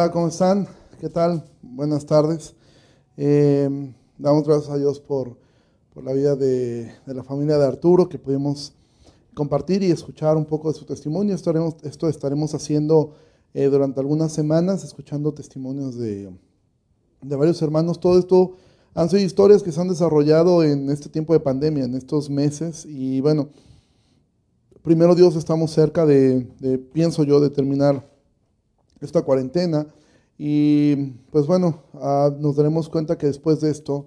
Hola, ¿cómo están? ¿Qué tal? Buenas tardes. Eh, damos gracias a Dios por, por la vida de, de, la familia de Arturo, que pudimos compartir y escuchar un poco de su testimonio. Estaremos, esto estaremos haciendo eh, durante algunas semanas, escuchando testimonios de, de varios hermanos. Todo esto han sido historias que se han desarrollado en este tiempo de pandemia, en estos meses. Y bueno, primero Dios, estamos cerca de, de pienso yo, de terminar esta cuarentena. Y pues bueno, uh, nos daremos cuenta que después de esto,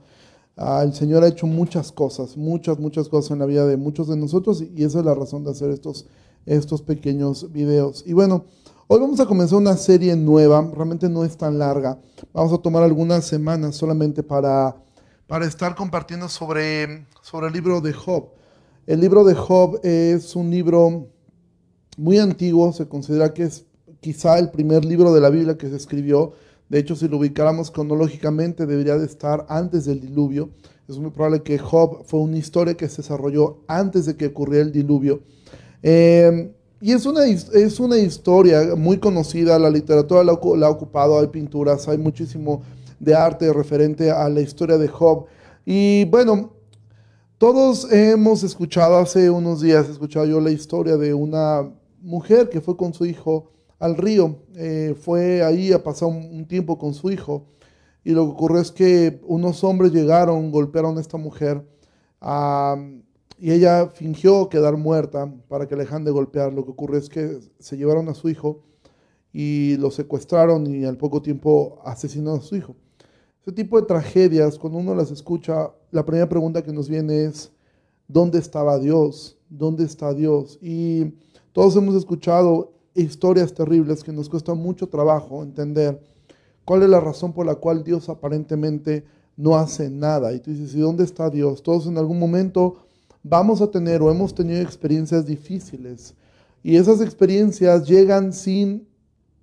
uh, el Señor ha hecho muchas cosas, muchas, muchas cosas en la vida de muchos de nosotros y esa es la razón de hacer estos, estos pequeños videos. Y bueno, hoy vamos a comenzar una serie nueva, realmente no es tan larga. Vamos a tomar algunas semanas solamente para, para estar compartiendo sobre, sobre el libro de Job. El libro de Job es un libro muy antiguo, se considera que es quizá el primer libro de la Biblia que se escribió. De hecho, si lo ubicáramos cronológicamente, debería de estar antes del diluvio. Es muy probable que Job fue una historia que se desarrolló antes de que ocurriera el diluvio. Eh, y es una, es una historia muy conocida, la literatura la, la, ha ocupado, hay pinturas, hay muchísimo de arte referente a la historia de Job. Y bueno, todos hemos escuchado, hace unos días he escuchado yo la historia de una mujer que fue con su hijo al río. Eh, fue ahí a pasar un, tiempo con su hijo. Y lo que ocurrió es que unos hombres llegaron, golpearon a esta mujer. Y ella fingió quedar muerta para que le de golpear. Lo que ocurrió es que se llevaron a su hijo y lo secuestraron y al poco tiempo asesinaron a su hijo. Ese tipo de tragedias, cuando uno las escucha, la primera pregunta que nos viene es, ¿dónde estaba Dios? ¿Dónde está Dios? Y todos hemos escuchado historias terribles que nos cuesta mucho trabajo entender cuál es la razón por la cual Dios aparentemente no hace nada. Y tú dices, ¿y dónde está Dios? Todos en algún momento vamos a tener o hemos tenido experiencias difíciles. Y esas experiencias llegan sin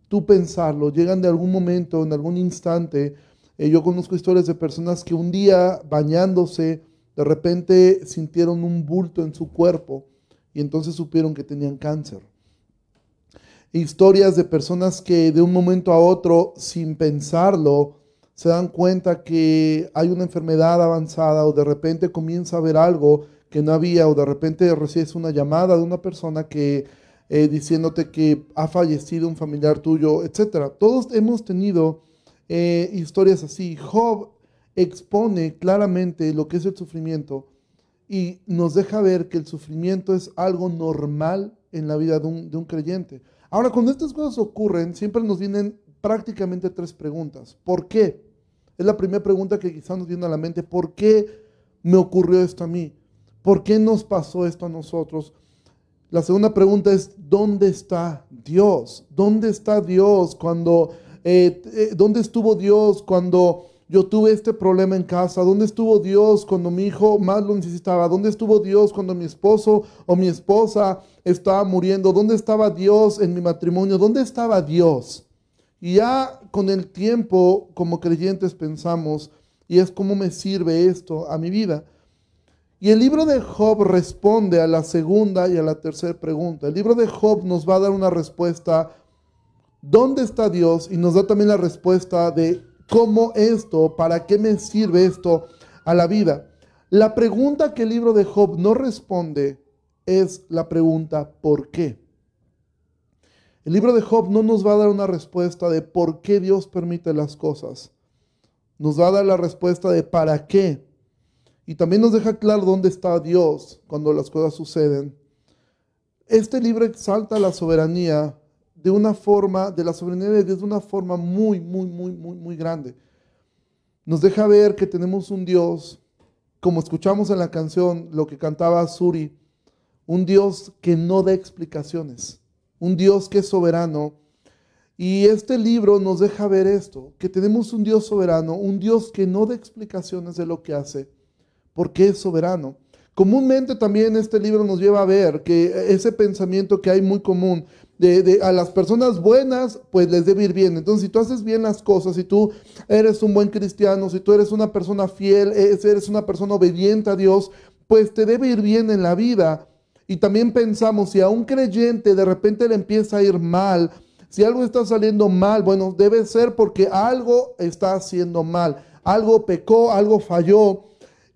tú pensarlo, llegan de algún momento, en algún instante. Eh, yo conozco historias de personas que un día bañándose, de repente sintieron un bulto en su cuerpo y entonces supieron que tenían cáncer historias de personas que de un momento a otro, sin pensarlo, se dan cuenta que hay una enfermedad avanzada o de repente comienza a ver algo que no había o de repente recibes una llamada de una persona que eh, diciéndote que ha fallecido un familiar tuyo, etc. Todos hemos tenido eh, historias así. Job expone claramente lo que es el sufrimiento y nos deja ver que el sufrimiento es algo normal en la vida de un, de un creyente. Ahora, cuando estas cosas ocurren, siempre nos vienen prácticamente tres preguntas. ¿Por qué? Es la primera pregunta que quizás nos viene a la mente. ¿Por qué me ocurrió esto a mí? ¿Por qué nos pasó esto a nosotros? La segunda pregunta es, ¿dónde está Dios? ¿Dónde está Dios cuando, eh, eh, dónde estuvo Dios cuando yo tuve este problema en casa? ¿Dónde estuvo Dios cuando mi hijo más lo necesitaba? ¿Dónde estuvo Dios cuando mi esposo o mi esposa estaba muriendo? ¿Dónde estaba Dios en mi matrimonio? ¿Dónde estaba Dios? Y ya con el tiempo, como creyentes, pensamos, y es cómo me sirve esto a mi vida. Y el libro de Job responde a la segunda y a la tercera pregunta. El libro de Job nos va a dar una respuesta, ¿dónde está Dios? Y nos da también la respuesta de ¿Cómo esto? ¿Para qué me sirve esto a la vida? La pregunta que el libro de Job no responde es la pregunta ¿por qué? El libro de Job no nos va a dar una respuesta de por qué Dios permite las cosas. Nos va a dar la respuesta de para qué. Y también nos deja claro dónde está Dios cuando las cosas suceden. Este libro exalta la soberanía de una forma, de la soberanía de Dios de una forma muy, muy, muy, muy, muy grande. Nos deja ver que tenemos un Dios, como escuchamos en la canción, lo que cantaba Suri, un Dios que no da explicaciones, un Dios que es soberano. Y este libro nos deja ver esto, que tenemos un Dios soberano, un Dios que no da explicaciones de lo que hace, porque es soberano. Comúnmente también este libro nos lleva a ver que ese pensamiento que hay muy común de, a las personas buenas, pues les debe ir bien. Entonces, si tú haces bien las cosas, si tú eres un buen cristiano, si tú eres una persona fiel, eres una persona obediente a Dios, pues te debe ir bien en la vida. Y también pensamos, si a un creyente de repente le empieza a ir mal, Si algo está saliendo mal, bueno, debe ser porque algo está haciendo mal. Algo pecó, algo falló.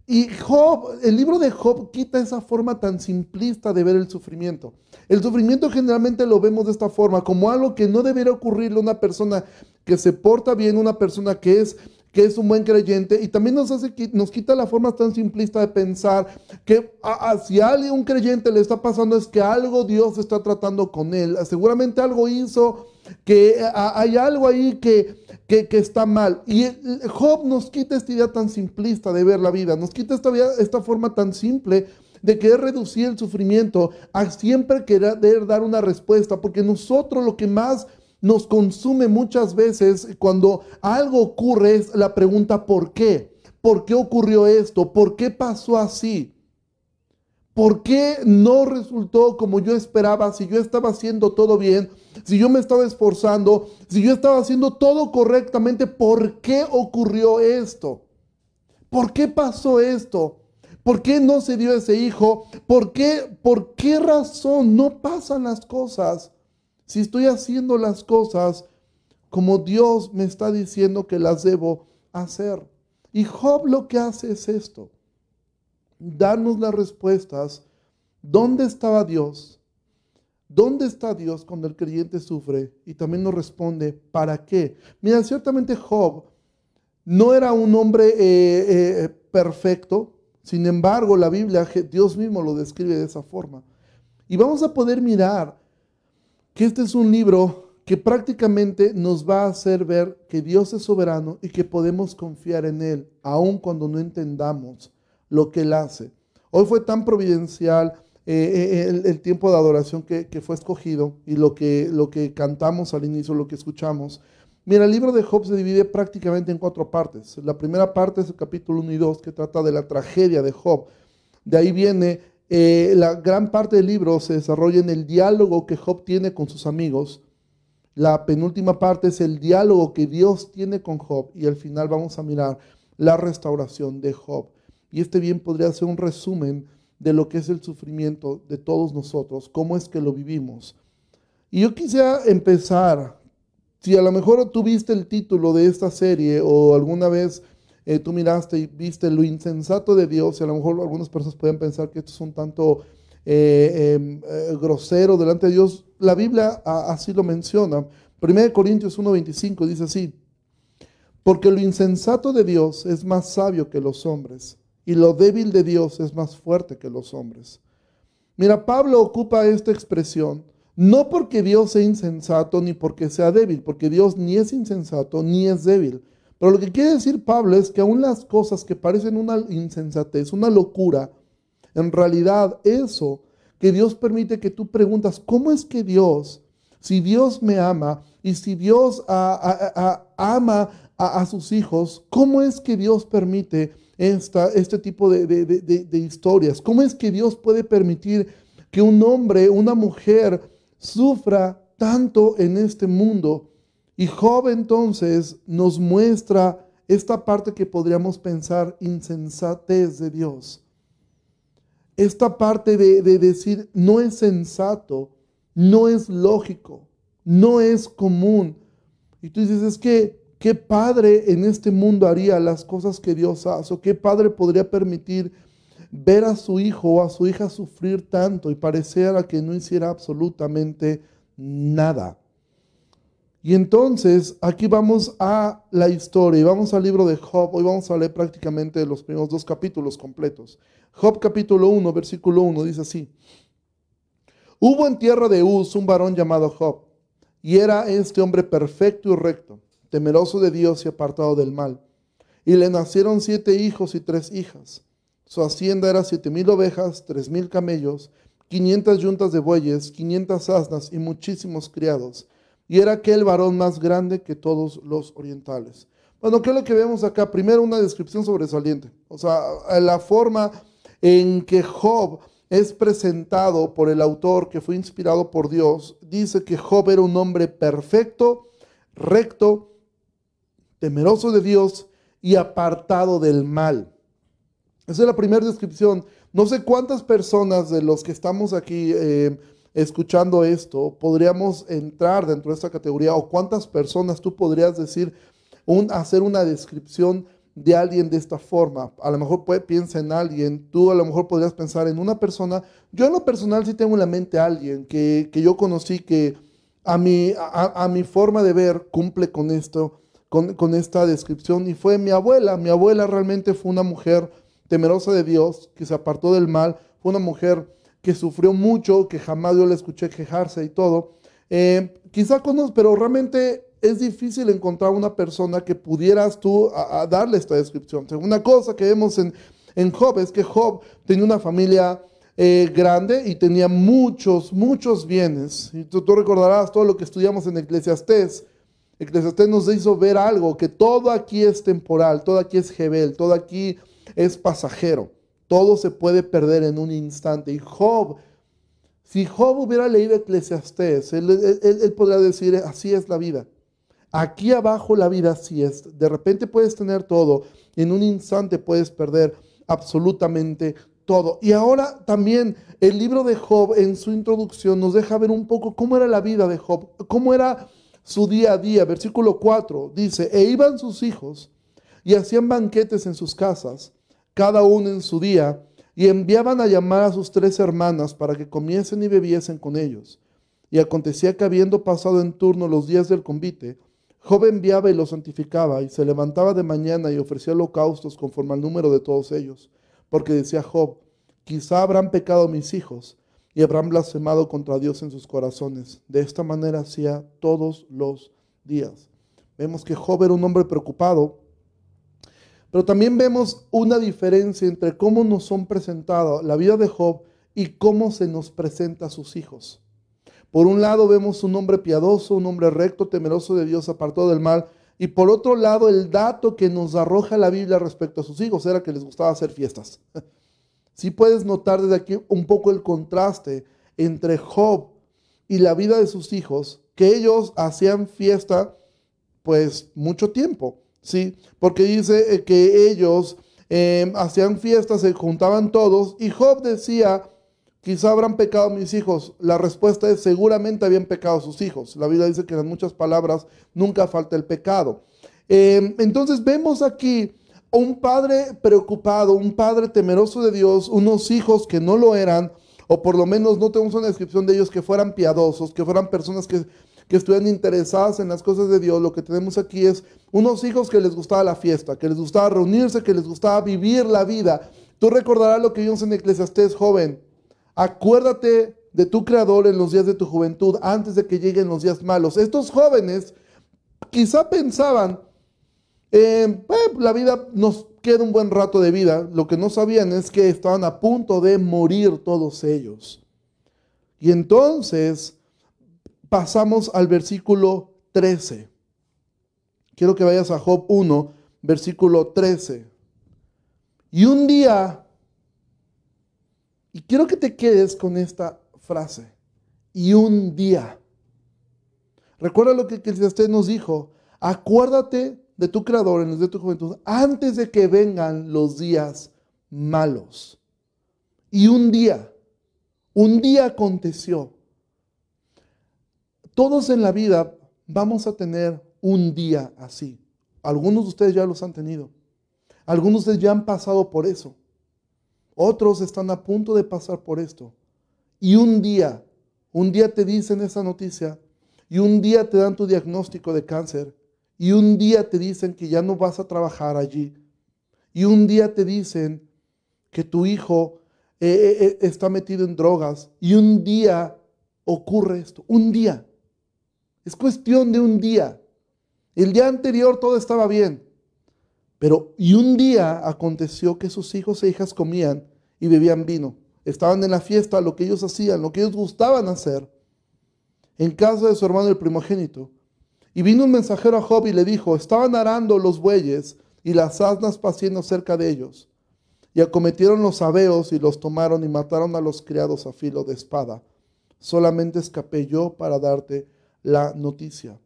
Y Job, el libro de Job quita esa forma tan simplista de ver el sufrimiento. El sufrimiento generalmente lo vemos de esta forma, como algo que no debería ocurrirle a una persona que se porta bien, una persona que es que es un buen creyente y también nos hace nos quita la forma tan simplista de pensar que si a alguien un creyente le está pasando es que algo Dios está tratando con él, seguramente algo hizo que hay algo ahí que, que, está mal. Y Job nos quita esta idea tan simplista de ver la vida, nos quita esta, esta forma tan simple de querer reducir el sufrimiento a siempre querer dar una respuesta, porque nosotros lo que más nos consume muchas veces cuando algo ocurre es la pregunta ¿por qué? ¿Por qué ocurrió esto? ¿Por qué pasó así? ¿Por qué no resultó como yo esperaba? Si yo estaba haciendo todo bien, si yo me estaba esforzando, si yo estaba haciendo todo correctamente, ¿por qué ocurrió esto? ¿Por qué pasó esto? ¿Por qué no se dio ese hijo? ¿Por qué, por qué razón no pasan las cosas? Si estoy haciendo las cosas como Dios me está diciendo que las debo hacer. Y Job lo que hace es esto, darnos las respuestas. ¿Dónde estaba Dios? ¿Dónde está Dios cuando el creyente sufre? Y también nos responde, ¿para qué? Mira, ciertamente Job no era un hombre eh, eh, perfecto, sin embargo la Biblia, Dios mismo lo describe de esa forma. Y vamos a poder mirar que este es un libro que prácticamente nos va a hacer ver que Dios es soberano y que podemos confiar en Él, aun cuando no entendamos lo que Él hace. Hoy fue tan providencial eh, eh, el, tiempo de adoración que, fue escogido y lo que, lo que cantamos al inicio, lo que escuchamos. Mira, el libro de Job se divide prácticamente en cuatro partes. La primera parte es el capítulo 1 y 2, que trata de la tragedia de Job. De ahí viene eh, la gran parte del libro se desarrolla en el diálogo que Job tiene con sus amigos. La penúltima parte es el diálogo que Dios tiene con Job y al final vamos a mirar la restauración de Job. Y este bien podría ser un resumen de lo que es el sufrimiento de todos nosotros, cómo es que lo vivimos. Y yo quisiera empezar, si a lo mejor tuviste el título de esta serie o alguna vez eh, tú miraste y viste lo insensato de Dios, y a lo mejor algunas personas pueden pensar que esto es un tanto eh, em, eh, grosero delante de Dios. La Biblia así lo menciona. 1 Corintios 1:25 dice así, porque lo insensato de Dios es más sabio que los hombres, y lo débil de Dios es más fuerte que los hombres. Mira, Pablo ocupa esta expresión no porque Dios sea insensato ni porque sea débil, porque Dios ni es insensato ni es débil. Pero lo que quiere decir Pablo es que aún las cosas que parecen una insensatez, una locura, en realidad eso que Dios permite que tú preguntas, ¿cómo es que Dios, si Dios me ama y si Dios ama a, sus hijos, ¿cómo es que Dios permite esta, este tipo de, de historias? ¿Cómo es que Dios puede permitir que un hombre, una mujer sufra tanto en este mundo? Y Job entonces nos muestra esta parte que podríamos pensar insensatez de Dios. Esta parte de, decir no es sensato, no es lógico, no es común. Y tú dices, es que, ¿qué padre en este mundo haría las cosas que Dios hace? ¿O qué padre podría permitir ver a su hijo o a su hija sufrir tanto y pareciera que no hiciera absolutamente nada? Y entonces aquí vamos a la historia y vamos al libro de Job. Hoy vamos a leer prácticamente los primeros dos capítulos completos. Job capítulo 1, versículo 1 dice así. Hubo en tierra de Uz un varón llamado Job, y era este hombre perfecto y recto, temeroso de Dios y apartado del mal. Y le nacieron siete hijos y tres hijas. Su hacienda era siete mil ovejas, tres mil camellos, quinientas yuntas de bueyes, quinientas asnas y muchísimos criados y era aquel varón más grande que todos los orientales. Bueno, ¿qué es lo que vemos acá? Primero una descripción sobresaliente, o sea, la forma en que Job es presentado por el autor que fue inspirado por Dios, dice que Job era un hombre perfecto, recto, temeroso de Dios y apartado del mal. Esa es la primera descripción. No sé cuántas personas de los que estamos aquí eh, escuchando esto, podríamos entrar dentro de esta categoría o cuántas personas tú podrías decir, hacer una descripción de alguien de esta forma. A lo mejor piensa en alguien, tú a lo mejor podrías pensar en una persona. Yo en lo personal sí tengo en la mente a alguien que, yo conocí que a mi, a, mi, forma de ver cumple con esto, con, esta descripción y fue mi abuela. Mi abuela realmente fue una mujer temerosa de Dios, que se apartó del mal, fue una mujer que sufrió mucho, que jamás yo le escuché quejarse y todo. Eh, quizá conozco, pero realmente es difícil encontrar una persona que pudieras tú a, darle esta descripción. Una cosa que vemos en, en Job es que Job tenía una familia eh, grande y tenía muchos, muchos bienes. Y tú, tú, recordarás todo lo que estudiamos en Eclesiastés. Eclesiastés nos hizo ver algo, que todo aquí es temporal, todo aquí es Jebel, todo aquí es pasajero. Todo se puede perder en un instante. Y Job, si Job hubiera leído Eclesiastés, él, podría decir, así es la vida. Aquí abajo la vida así es. De repente puedes tener todo en un instante puedes perder absolutamente todo. Y ahora también el libro de Job en su introducción nos deja ver un poco cómo era la vida de Job, cómo era su día a día. Versículo 4 dice, e iban sus hijos y hacían banquetes en sus casas cada uno en su día, y enviaban a llamar a sus tres hermanas para que comiesen y bebiesen con ellos. Y acontecía que habiendo pasado en turno los días del convite, Job enviaba y los santificaba, y se levantaba de mañana y ofrecía holocaustos conforme al número de todos ellos, porque decía Job, quizá habrán pecado mis hijos, y habrán blasfemado contra Dios en sus corazones. De esta manera hacía todos los días. Vemos que Job era un hombre preocupado pero también vemos una diferencia entre cómo nos son presentados la vida de Job y cómo se nos presenta a sus hijos. Por un lado vemos un hombre piadoso, un hombre recto, temeroso de Dios, apartado del mal. Y por otro lado, el dato que nos arroja la Biblia respecto a sus hijos era que les gustaba hacer fiestas. Si puedes notar desde aquí un poco el contraste entre Job y la vida de sus hijos, que ellos hacían fiesta pues mucho tiempo. ¿sí? Porque dice eh, que ellos em, hacían fiestas, se juntaban todos, y Job decía, quizá habrán pecado mis hijos. La respuesta es, seguramente habían pecado sus hijos. La Biblia dice que en muchas palabras nunca falta el pecado. Em, entonces vemos aquí un padre preocupado, un padre temeroso de Dios, unos hijos que no lo eran, o por lo menos no tenemos una descripción de ellos que fueran piadosos, que fueran personas que que estuvieran interesadas en las cosas de Dios, lo que tenemos aquí es unos hijos que les gustaba la fiesta, que les gustaba reunirse, que les gustaba vivir la vida. Tú recordarás lo que vimos en Eclesiastés, joven. Acuérdate de tu creador en los días de tu juventud, antes de que lleguen los días malos. Estos jóvenes quizá pensaban, eh, la vida nos queda un buen rato de vida. Lo que no sabían es que estaban a punto de morir todos ellos. Y entonces pasamos al versículo 13. Quiero que vayas a Job 1, versículo 13. Y un día, y quiero que te quedes con esta frase, y un día. Recuerda lo que usted nos dijo, acuérdate de tu creador en los de tu juventud antes de que vengan los días malos. Y un día, un día aconteció todos en la vida vamos a tener un día así. Algunos de ustedes ya los han tenido. Algunos de ustedes ya han pasado por eso. Otros están a punto de pasar por esto. Y un día, un día te dicen esa noticia y un día te dan tu diagnóstico de cáncer y un día te dicen que ya no vas a trabajar allí y un día te dicen que tu hijo eh, eh, eh, está metido en drogas y un día ocurre esto, un día. Es cuestión de un día. El día anterior todo estaba bien. Pero y un día aconteció que sus hijos e hijas comían y bebían vino. Estaban en la fiesta, lo que ellos hacían, lo que ellos gustaban hacer, en casa de su hermano el primogénito. Y vino un mensajero a Job y le dijo, estaban arando los bueyes y las asnas paciendo cerca de ellos. Y acometieron los abeos y los tomaron y mataron a los criados a filo de espada. Solamente escapé yo para darte la noticia.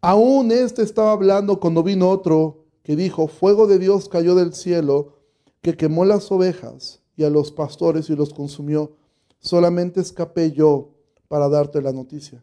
Aún este estaba hablando cuando vino otro que dijo, fuego de Dios cayó del cielo, que quemó las ovejas y a los pastores y los consumió. Solamente escapé yo para darte la noticia.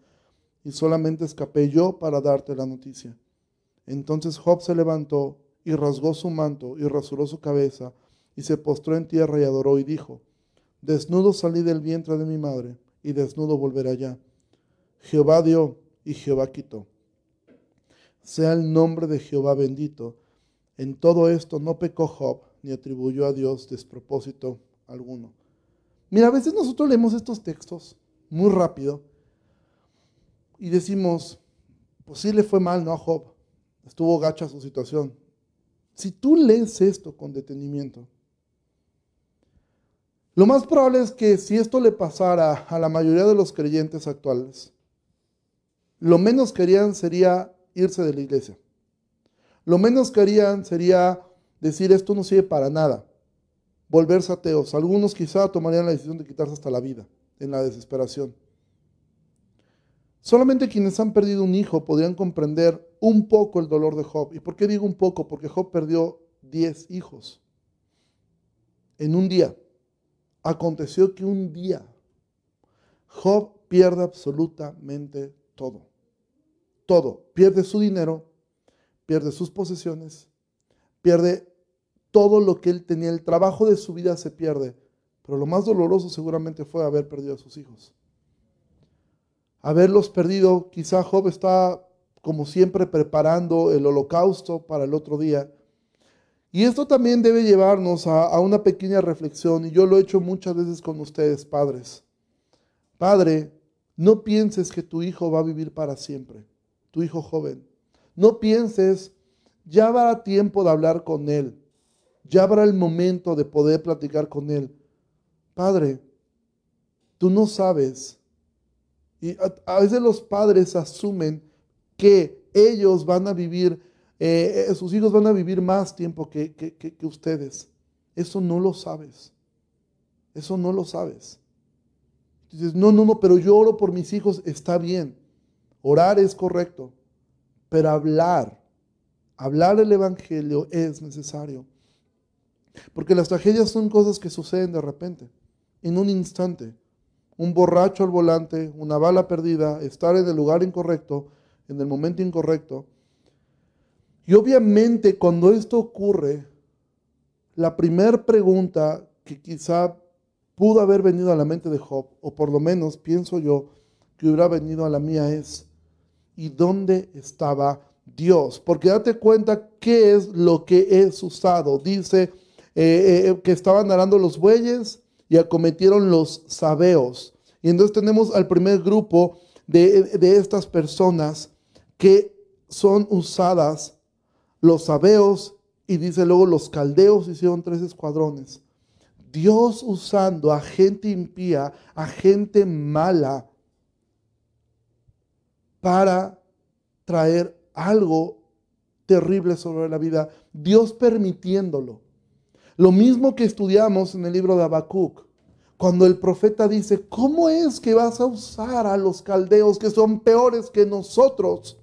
y solamente escapé yo para darte la noticia. Entonces Job se levantó y rasgó su manto y rasuró su cabeza y se postró en tierra y adoró y dijo, Desnudo salí del vientre de mi madre y desnudo volveré allá. Jehová dio y Jehová quitó. Sea el nombre de Jehová bendito. En todo esto no pecó Job ni atribuyó a Dios despropósito alguno. Mira, a veces nosotros leemos estos textos muy rápido y decimos, pues sí le fue mal, ¿no? A Job. Estuvo gacha su situación. Si tú lees esto con detenimiento, lo más probable es que si esto le pasara a la mayoría de los creyentes actuales, lo menos que sería irse de la iglesia. Lo menos que sería decir esto no sirve para nada, volverse ateos. Algunos quizá tomarían la decisión de quitarse hasta la vida en la desesperación. Solamente quienes han perdido un hijo podrían comprender un poco el dolor de Job. ¿Y por qué digo un poco? Porque Job perdió 10 hijos en un día. Aconteció que un día Job pierde absolutamente todo. Todo. Pierde su dinero, pierde sus posesiones, pierde todo lo que él tenía. El trabajo de su vida se pierde. Pero lo más doloroso seguramente fue haber perdido a sus hijos haberlos perdido. Quizá Job está, como siempre, preparando el holocausto para el otro día. Y esto también debe llevarnos a, una pequeña reflexión, y yo lo he hecho muchas veces con ustedes, padres. Padre, no pienses que tu hijo va a vivir para siempre, tu hijo joven. No pienses, ya habrá tiempo de hablar con él, ya habrá el momento de poder platicar con él. Padre, tú no sabes y a, veces los padres asumen que ellos van a vivir, eh, eh, sus hijos van a vivir más tiempo que, que ustedes. Eso no lo sabes. Eso no lo sabes. Dices, no, no, no, pero yo oro por mis hijos, está bien. Orar es correcto, pero hablar, hablar el Evangelio es necesario. Porque las tragedias son cosas que suceden de repente, en un instante un borracho al volante, una bala perdida, estar en el lugar incorrecto, en el momento incorrecto. Y obviamente cuando esto ocurre, la primera pregunta que quizá pudo haber venido a la mente de Job, o por lo menos pienso yo que hubiera venido a la mía es, ¿y dónde estaba Dios? Porque date cuenta qué es lo que es usado. Dice eh, eh, que estaban arando los bueyes, y acometieron los sabeos. Y entonces tenemos al primer grupo de, estas personas que son usadas, los sabeos, y dice luego los caldeos hicieron tres escuadrones. Dios usando a gente impía, a gente mala, para traer algo terrible sobre la vida. Dios permitiéndolo. Lo mismo que estudiamos en el libro de Habacuc, cuando el profeta dice, ¿cómo es que vas a usar a los caldeos que son peores que nosotros?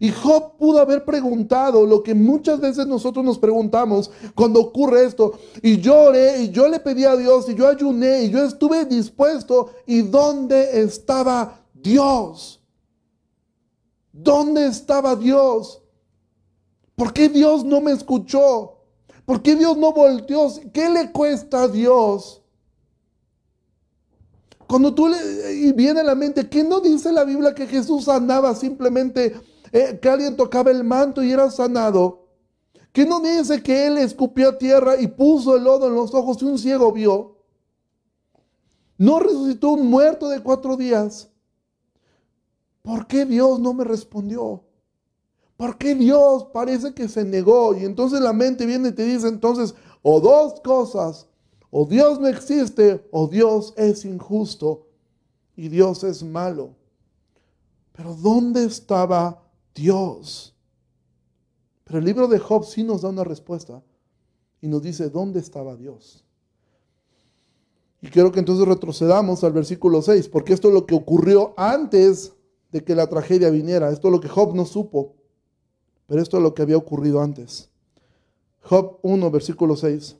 Y Job pudo haber preguntado lo que muchas veces nosotros nos preguntamos cuando ocurre esto. Y lloré, y yo le pedí a Dios, y yo ayuné, y yo estuve dispuesto. ¿Y dónde estaba Dios? ¿Dónde estaba Dios? ¿Por qué Dios no me escuchó? ¿Por qué Dios no volteó? ¿Qué le cuesta a Dios? Cuando tú le y viene a la mente, ¿qué no dice la Biblia que Jesús sanaba simplemente eh, que alguien tocaba el manto y era sanado? ¿Qué no dice que él escupió tierra y puso el lodo en los ojos y un ciego vio? No resucitó un muerto de cuatro días. ¿Por qué Dios no me respondió? ¿Por qué Dios parece que se negó? Y entonces la mente viene y te dice entonces, o dos cosas, o Dios no existe, o Dios es injusto. y Dios es malo. Pero ¿dónde estaba Dios? Pero el libro de Job sí nos da una respuesta y nos dice dónde estaba Dios. Y quiero que entonces retrocedamos al versículo 6, porque esto es lo que ocurrió antes de que la tragedia viniera. Esto es lo que Job no supo, pero esto es lo que había ocurrido antes. Job 1, versículo 6.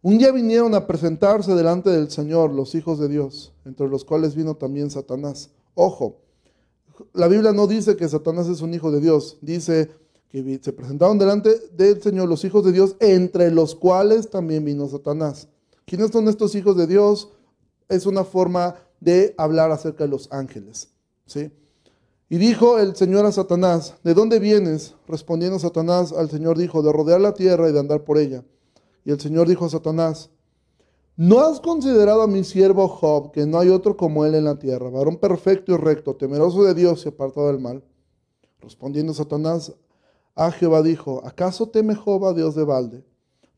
Un día vinieron a presentarse delante del Señor los hijos de Dios, entre los cuales vino también Satanás. Ojo, la Biblia no dice que Satanás es un hijo de Dios, dice que se presentaron delante del Señor los hijos de Dios, entre los cuales también vino Satanás. ¿Quiénes son estos hijos de Dios? Es una forma de hablar acerca de los ángeles. ¿sí? Y dijo el Señor a Satanás, ¿de dónde vienes? Respondiendo Satanás al Señor dijo, de rodear la tierra y de andar por ella. Y el Señor dijo a Satanás, ¿no has considerado a mi siervo Job, que no hay otro como él en la tierra, varón perfecto y recto, temeroso de Dios y apartado del mal? Respondiendo Satanás a Jehová dijo, ¿acaso teme Job a Dios de balde?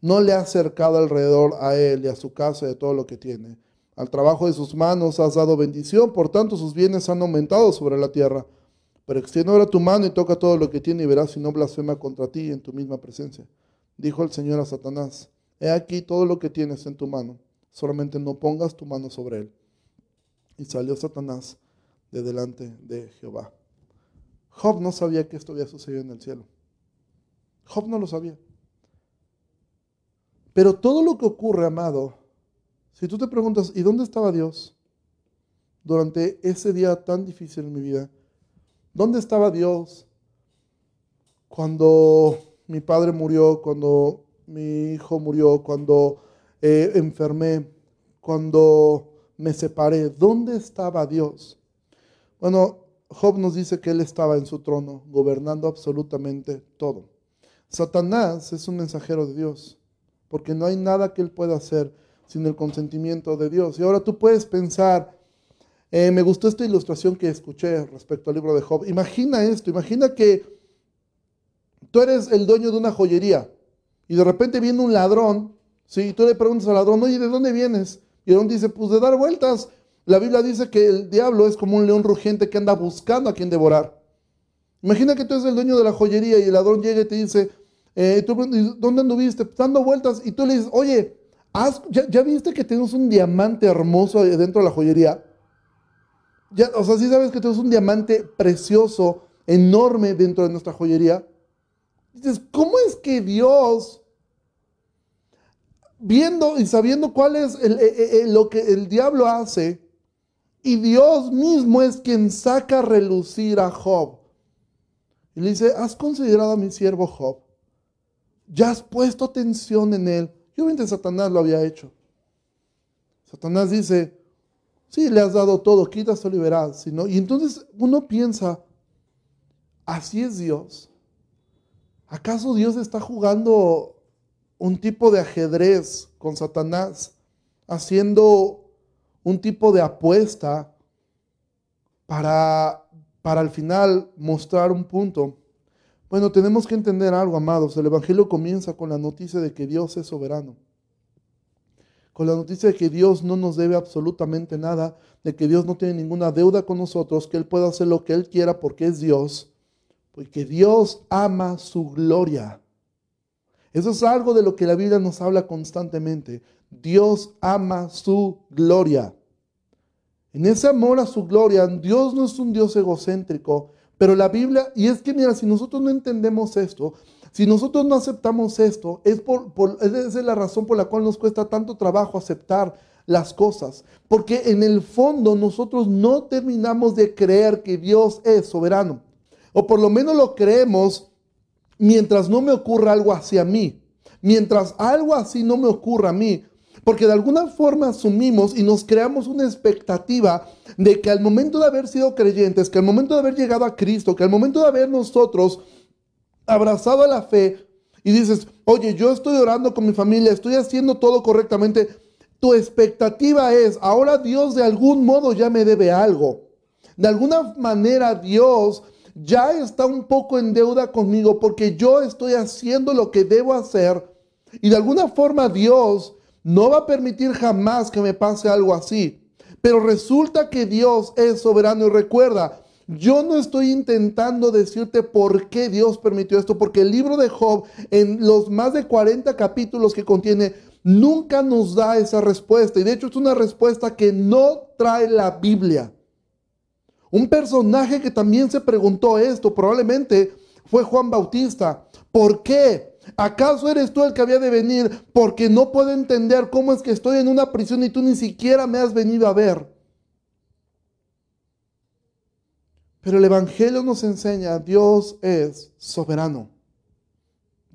No le ha acercado alrededor a él y a su casa y a todo lo que tiene. Al trabajo de sus manos has dado bendición, por tanto sus bienes han aumentado sobre la tierra. Pero extiende ahora tu mano y toca todo lo que tiene y verás si no blasfema contra ti en tu misma presencia. Dijo el Señor a Satanás, He aquí todo lo que tienes en tu mano, solamente no pongas tu mano sobre él. Y salió Satanás de delante de Jehová. Job no sabía que esto había sucedido en el cielo. Job no lo sabía. Pero todo lo que ocurre, amado, si tú te preguntas, ¿y dónde estaba Dios durante ese día tan difícil en mi vida? ¿Dónde estaba Dios cuando mi padre murió, cuando mi hijo murió, cuando eh, enfermé, cuando me separé. ¿Dónde estaba Dios? Bueno, Job nos dice que él estaba en su trono, gobernando absolutamente todo. Satanás es un mensajero de Dios, porque no hay nada que él pueda hacer sin el consentimiento de Dios. Y ahora tú puedes pensar, eh, me gustó esta ilustración que escuché respecto al libro de Job. Imagina esto, imagina que tú eres el dueño de una joyería y de repente viene un ladrón, ¿sí? y tú le preguntas al ladrón, oye, ¿de dónde vienes? Y el ladrón dice, pues de dar vueltas. La Biblia dice que el diablo es como un león rugiente que anda buscando a quien devorar. Imagina que tú eres el dueño de la joyería y el ladrón llega y te dice, eh, ¿dónde anduviste? Dando vueltas. Y tú le dices, oye, ya, viste que tenemos un diamante hermoso dentro de la joyería? O sea, sí sabes que tenemos un diamante precioso, enorme dentro de nuestra joyería. Dices, ¿cómo es que Dios viendo y sabiendo cuál es eh, eh, eh, lo que el diablo hace, y Dios mismo es quien saca a relucir a Job. Y le dice, ¿has considerado a mi siervo Job? ¿Ya has puesto atención en él? Y obviamente Satanás lo había hecho. Satanás dice, sí, le has dado todo, quítaselo y verás. Y entonces uno piensa, así es Dios. ¿Acaso Dios está jugando un tipo de ajedrez con Satanás, haciendo un tipo de apuesta para, para al final mostrar un punto. Bueno, tenemos que entender algo, amados. El Evangelio comienza con la noticia de que Dios es soberano. Con la noticia de que Dios no nos debe absolutamente nada, de que Dios no tiene ninguna deuda con nosotros, que Él puede hacer lo que Él quiera porque es Dios, porque Dios ama su gloria. Eso es algo de lo que la Biblia nos habla constantemente. Dios ama su gloria. En ese amor a su gloria, Dios no es un Dios egocéntrico, pero la Biblia, y es que mira, si nosotros no entendemos esto, si nosotros no aceptamos esto, es por, esa es la razón por la cual nos cuesta tanto trabajo aceptar las cosas, porque en el fondo nosotros no terminamos de creer que Dios es soberano, o por lo menos lo creemos mientras no me ocurra algo así a mí, mientras algo así no me ocurra a mí, porque de alguna forma asumimos y nos creamos una expectativa de que al momento de haber sido creyentes, que al momento de haber llegado a Cristo, que al momento de haber nosotros abrazado a la fe y dices, oye, yo estoy orando con mi familia, estoy haciendo todo correctamente, tu expectativa es, ahora Dios de algún modo ya me debe algo. De alguna manera Dios ya está un poco en deuda conmigo porque yo estoy haciendo lo que debo hacer y de alguna forma Dios no va a permitir jamás que me pase algo así. Pero resulta que Dios es soberano y recuerda, yo no estoy intentando decirte por qué Dios permitió esto, porque el libro de Job, en los más de 40 capítulos que contiene, nunca nos da esa respuesta. Y de hecho es una respuesta que no trae la Biblia. Un personaje que también se preguntó esto probablemente fue Juan Bautista. ¿Por qué? ¿Acaso eres tú el que había de venir? Porque no puedo entender cómo es que estoy en una prisión y tú ni siquiera me has venido a ver. Pero el Evangelio nos enseña, Dios es soberano.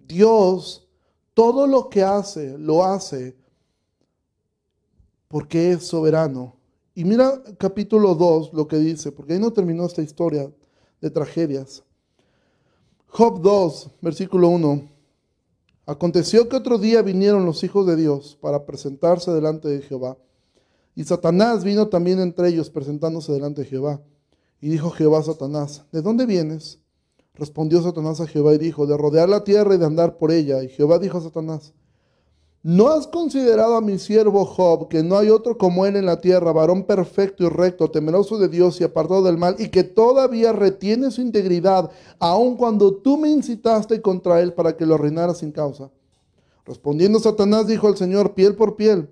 Dios todo lo que hace, lo hace porque es soberano. Y mira capítulo 2 lo que dice, porque ahí no terminó esta historia de tragedias. Job 2, versículo 1. Aconteció que otro día vinieron los hijos de Dios para presentarse delante de Jehová. Y Satanás vino también entre ellos presentándose delante de Jehová. Y dijo Jehová a Satanás, ¿de dónde vienes? Respondió Satanás a Jehová y dijo, de rodear la tierra y de andar por ella. Y Jehová dijo a Satanás, ¿no has considerado a mi siervo Job, que no hay otro como él en la tierra, varón perfecto y recto, temeroso de Dios y apartado del mal, y que todavía retiene su integridad, aun cuando tú me incitaste contra él para que lo arruinara sin causa? Respondiendo Satanás dijo al Señor, piel por piel.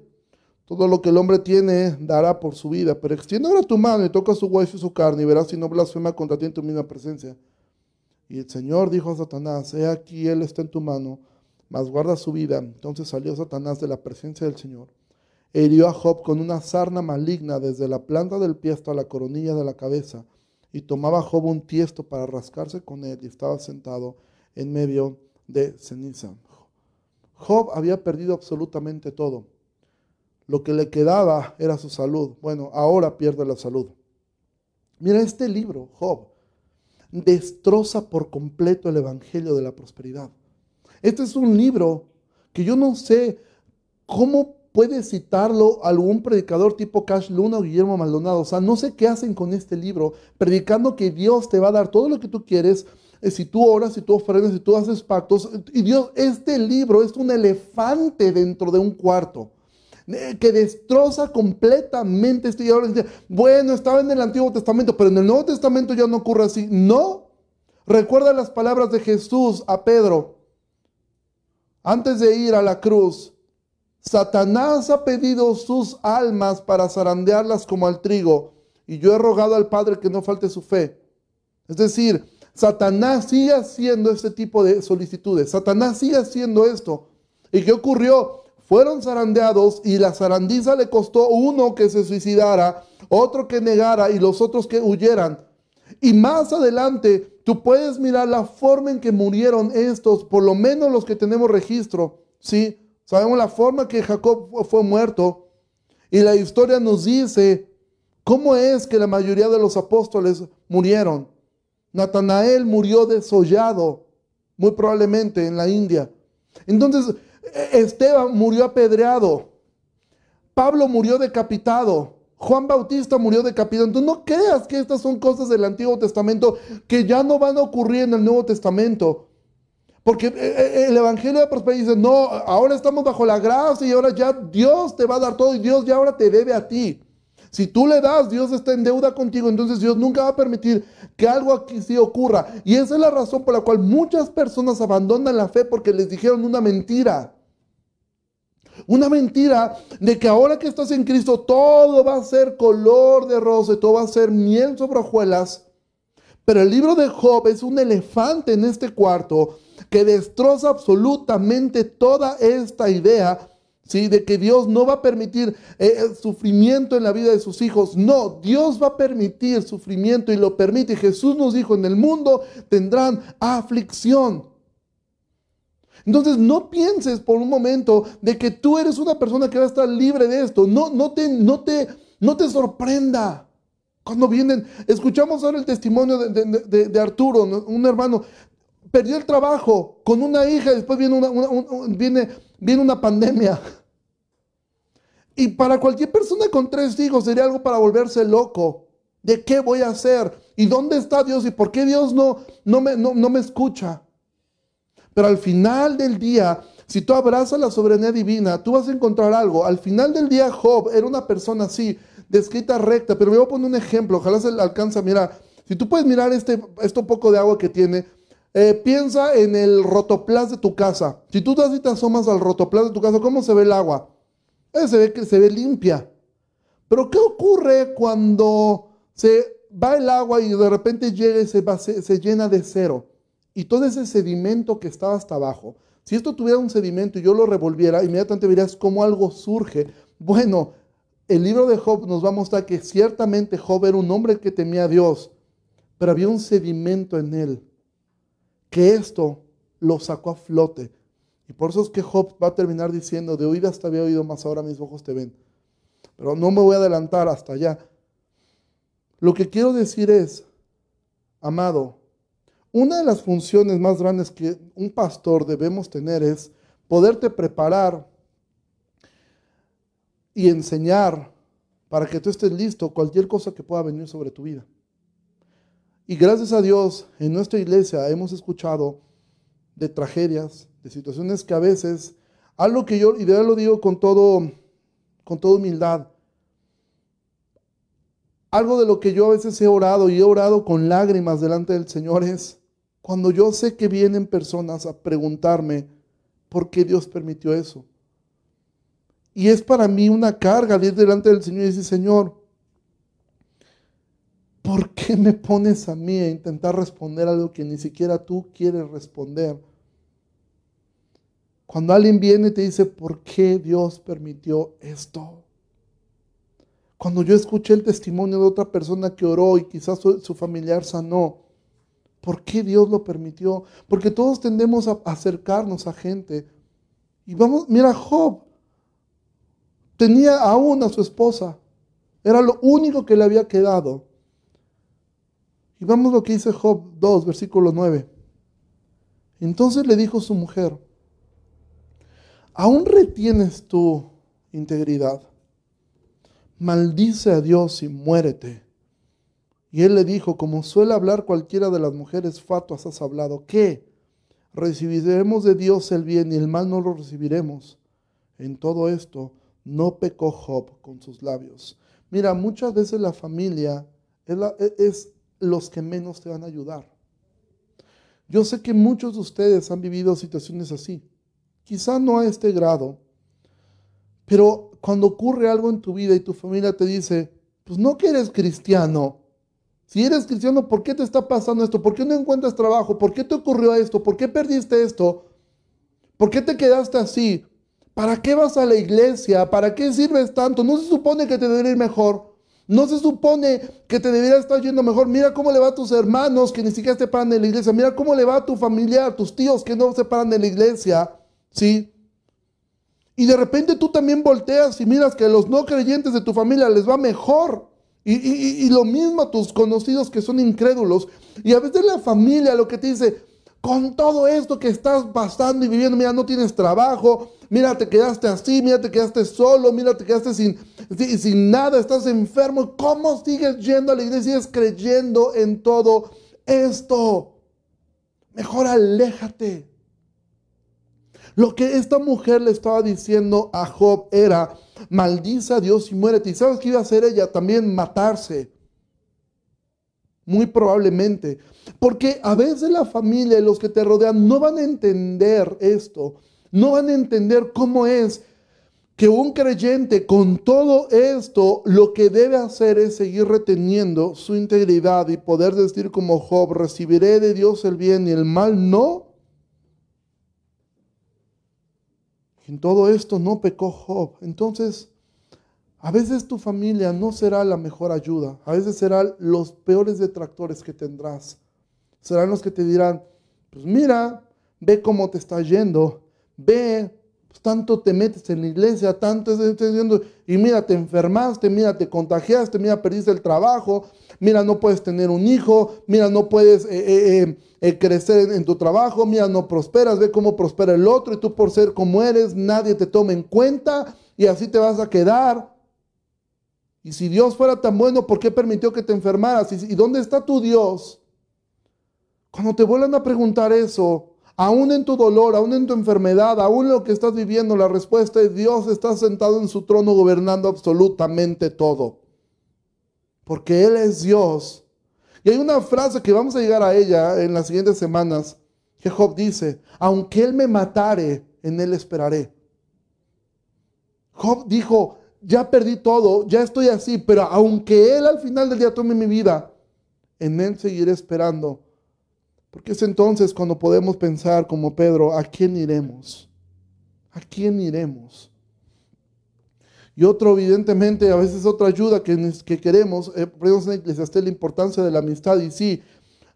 Todo lo que el hombre tiene dará por su vida, pero extiende ahora tu mano y toca su hueso y su carne y verás si no blasfema contra ti en tu misma presencia. Y el Señor dijo a Satanás, he aquí, él está en tu mano, mas guarda su vida. Entonces salió Satanás de la presencia del Señor. E hirió a Job con una sarna maligna desde la planta del pie hasta la coronilla de la cabeza. Y tomaba Job un tiesto para rascarse con él y estaba sentado en medio de ceniza. Job había perdido absolutamente todo lo que le quedaba era su salud. Bueno, ahora pierde la salud. Mira, este libro, Job, destroza por completo el Evangelio de la Prosperidad. Este es un libro que yo no sé cómo puede citarlo algún predicador tipo Cash Luna o Guillermo Maldonado. O sea, no sé qué hacen con este libro, predicando que Dios te va a dar todo lo que tú quieres, eh, si tú oras, si tú ofrendas, si tú haces pactos. Y Dios, este libro es un elefante dentro de un cuarto que destroza completamente este dice, bueno, estaba en el Antiguo Testamento, pero en el Nuevo Testamento ya no ocurre así. No. Recuerda las palabras de Jesús a Pedro. Antes de ir a la cruz, Satanás ha pedido sus almas para zarandearlas como al trigo, y yo he rogado al Padre que no falte su fe. Es decir, Satanás sigue haciendo este tipo de solicitudes. Satanás sigue haciendo esto. ¿Y qué ocurrió? Fueron zarandeados y la zarandiza le costó uno que se suicidara, otro que negara y los otros que huyeran. Y más adelante tú puedes mirar la forma en que murieron estos, por lo menos los que tenemos registro, ¿sí? Sabemos la forma que Jacob fue muerto y la historia nos dice cómo es que la mayoría de los apóstoles murieron. Natanael murió desollado, muy probablemente en la India. Entonces, Esteban murió apedreado. Pablo murió decapitado. Juan Bautista murió decapitado. Entonces no creas que estas son cosas del Antiguo Testamento que ya no van a ocurrir en el Nuevo Testamento. Porque eh, eh, el Evangelio de Prosperidad dice, no, ahora estamos bajo la gracia y ahora ya Dios te va a dar todo y Dios ya ahora te debe a ti. Si tú le das, Dios está en deuda contigo, entonces Dios nunca va a permitir que algo aquí sí ocurra. Y esa es la razón por la cual muchas personas abandonan la fe porque les dijeron una mentira. Una mentira de que ahora que estás en Cristo todo va a ser color de rosa, todo va a ser miel sobre hojuelas. Pero el libro de Job es un elefante en este cuarto que destroza absolutamente toda esta idea ¿sí? de que Dios no va a permitir eh, eh, sufrimiento en la vida de sus hijos. No, Dios va a permitir sufrimiento y lo permite. Jesús nos dijo, en el mundo tendrán aflicción. Entonces no pienses por un momento de que tú eres una persona que va a estar libre de esto. No, no, te, no, te, no te sorprenda. Cuando vienen, escuchamos ahora el testimonio de, Arturo, un hermano, perdió el trabajo con una hija, y después viene una, viene, viene una pandemia. Y para cualquier persona con tres hijos sería algo para volverse loco. ¿De qué voy a hacer? ¿Y dónde está Dios? ¿Y por qué Dios no, no, me, no, no me escucha? Pero al final del día, si tú abrazas la soberanía divina, tú vas a encontrar algo. Al final del día, Job era una persona así. descrita recta, pero me voy a poner un ejemplo, ojalá se alcanza, mira, si tú puedes mirar este, esto poco de agua que tiene, eh, piensa en el rotoplas de tu casa. Si tú te asomas al rotoplas de tu casa, ¿cómo se ve el agua? Eh, se ve se ve limpia. Pero ¿qué ocurre cuando se va el agua y de repente llega y se, se, llena de cero? Y todo ese sedimento que estaba hasta abajo, si esto tuviera un sedimento y yo lo revolviera, inmediatamente verías cómo algo surge. Bueno, el libro de Job nos va a mostrar que ciertamente Job era un hombre que temía a Dios, pero había un sedimento en él, que esto lo sacó a flote. Y por eso es que Job va a terminar diciendo, de oídas te había oído, más ahora mis ojos te ven. Pero no me voy a adelantar hasta allá. Lo que quiero decir es, amado, una de las funciones más grandes que un pastor debemos tener es poderte preparar y enseñar para que tú estés listo cualquier cosa que pueda venir sobre tu vida. Y gracias a Dios, en nuestra iglesia hemos escuchado de tragedias, de situaciones que a veces, algo que yo, y de lo digo con todo, con toda humildad, algo de lo que yo a veces he orado y he orado con lágrimas delante del Señor es cuando yo sé que vienen personas a preguntarme por qué Dios permitió eso. Y es para mí una carga ir delante del Señor y decir, Señor, ¿por qué me pones a mí a intentar responder algo que ni siquiera tú quieres responder? Cuando alguien viene y te dice, ¿por qué Dios permitió esto? Cuando yo escuché el testimonio de otra persona que oró y quizás su, su familiar sanó, ¿por qué Dios lo permitió? Porque todos tendemos a acercarnos a gente. Y vamos, mira Job, tenía aún a su esposa, era lo único que le había quedado. Y vamos lo que dice Job 2, versículo 9. Entonces le dijo su mujer, ¿aún retienes tu integridad? Maldice a Dios y muérete. Y él le dijo, como suele hablar cualquiera de las mujeres fatuas, has hablado, ¿qué? Recibiremos de Dios el bien y el mal no lo recibiremos. En todo esto no pecó Job con sus labios. Mira, muchas veces la familia es, es los que menos te van a ayudar. Yo sé que muchos de ustedes han vivido situaciones así. Quizá no a este grado, pero cuando ocurre algo en tu vida y tu familia te dice, pues no que eres cristiano. Si eres cristiano, ¿por qué te está pasando esto? ¿Por qué no encuentras trabajo? ¿Por qué te ocurrió esto? ¿Por qué perdiste esto? ¿Por qué te quedaste así? ¿Para qué vas a la iglesia? ¿Para qué sirves tanto? ¿No se supone que te debería ir mejor? No se supone que te debería estar yendo mejor. Mira cómo le va a tus hermanos que ni siquiera se paran de la iglesia. Mira cómo le va a tu familia, a tus tíos que no se paran de la iglesia. ¿Sí? Y de repente tú también volteas y miras que a los no creyentes de tu familia les va mejor. Y, y lo mismo a tus conocidos que son incrédulos. Y a veces la familia lo que te dice, con todo esto que estás pasando y viviendo, mira, no tienes trabajo, mira, te quedaste así, mira, te quedaste solo, mira, te quedaste sin, sin, nada, estás enfermo. ¿Cómo sigues yendo a la iglesia y sigues creyendo en todo esto? Mejor aléjate. Lo que esta mujer le estaba diciendo a Job era, maldice a Dios y muérete. ¿Y sabes qué iba a hacer ella? También matarse. Muy probablemente. Porque a veces la familia y los que te rodean no van a entender esto. No van a entender cómo es que un creyente con todo esto lo que debe hacer es seguir reteniendo su integridad y poder decir como Job, recibiré de Dios el bien y el mal no. En todo esto no pecó Job. Entonces, a veces tu familia no será la mejor ayuda, a veces serán los peores detractores que tendrás. Serán los que te dirán, pues mira, ve cómo te está yendo, ve, pues tanto te metes en la iglesia, tanto estás yendo, y mira, te enfermaste, mira, te contagiaste, mira, perdiste el trabajo, mira, no puedes tener un hijo, mira, no puedes eh, eh, eh, crecer en, en tu trabajo, mira, no prosperas, ve cómo prospera el otro, y tú por ser como eres, nadie te toma en cuenta, y así te vas a quedar. Y si Dios fuera tan bueno, ¿por qué permitió que te enfermaras? ¿Y, dónde está tu Dios? Cuando te vuelvan a preguntar eso, aún en tu dolor, aún en tu enfermedad, aún lo que estás viviendo, la respuesta es Dios está sentado en su trono gobernando absolutamente todo. porque Él es Dios. Y hay una frase que vamos a llegar a ella en las siguientes semanas, que Job dice, aunque Él me matare, en Él esperaré. Job dijo, ya perdí todo, ya estoy así, pero aunque Él al final del día tome mi vida, en Él seguiré esperando. Porque es entonces cuando podemos pensar como Pedro, ¿a quién iremos? ¿A quién iremos? Y otro, evidentemente, a veces otra ayuda que, que queremos, eh, en la importancia de la amistad. Y sí,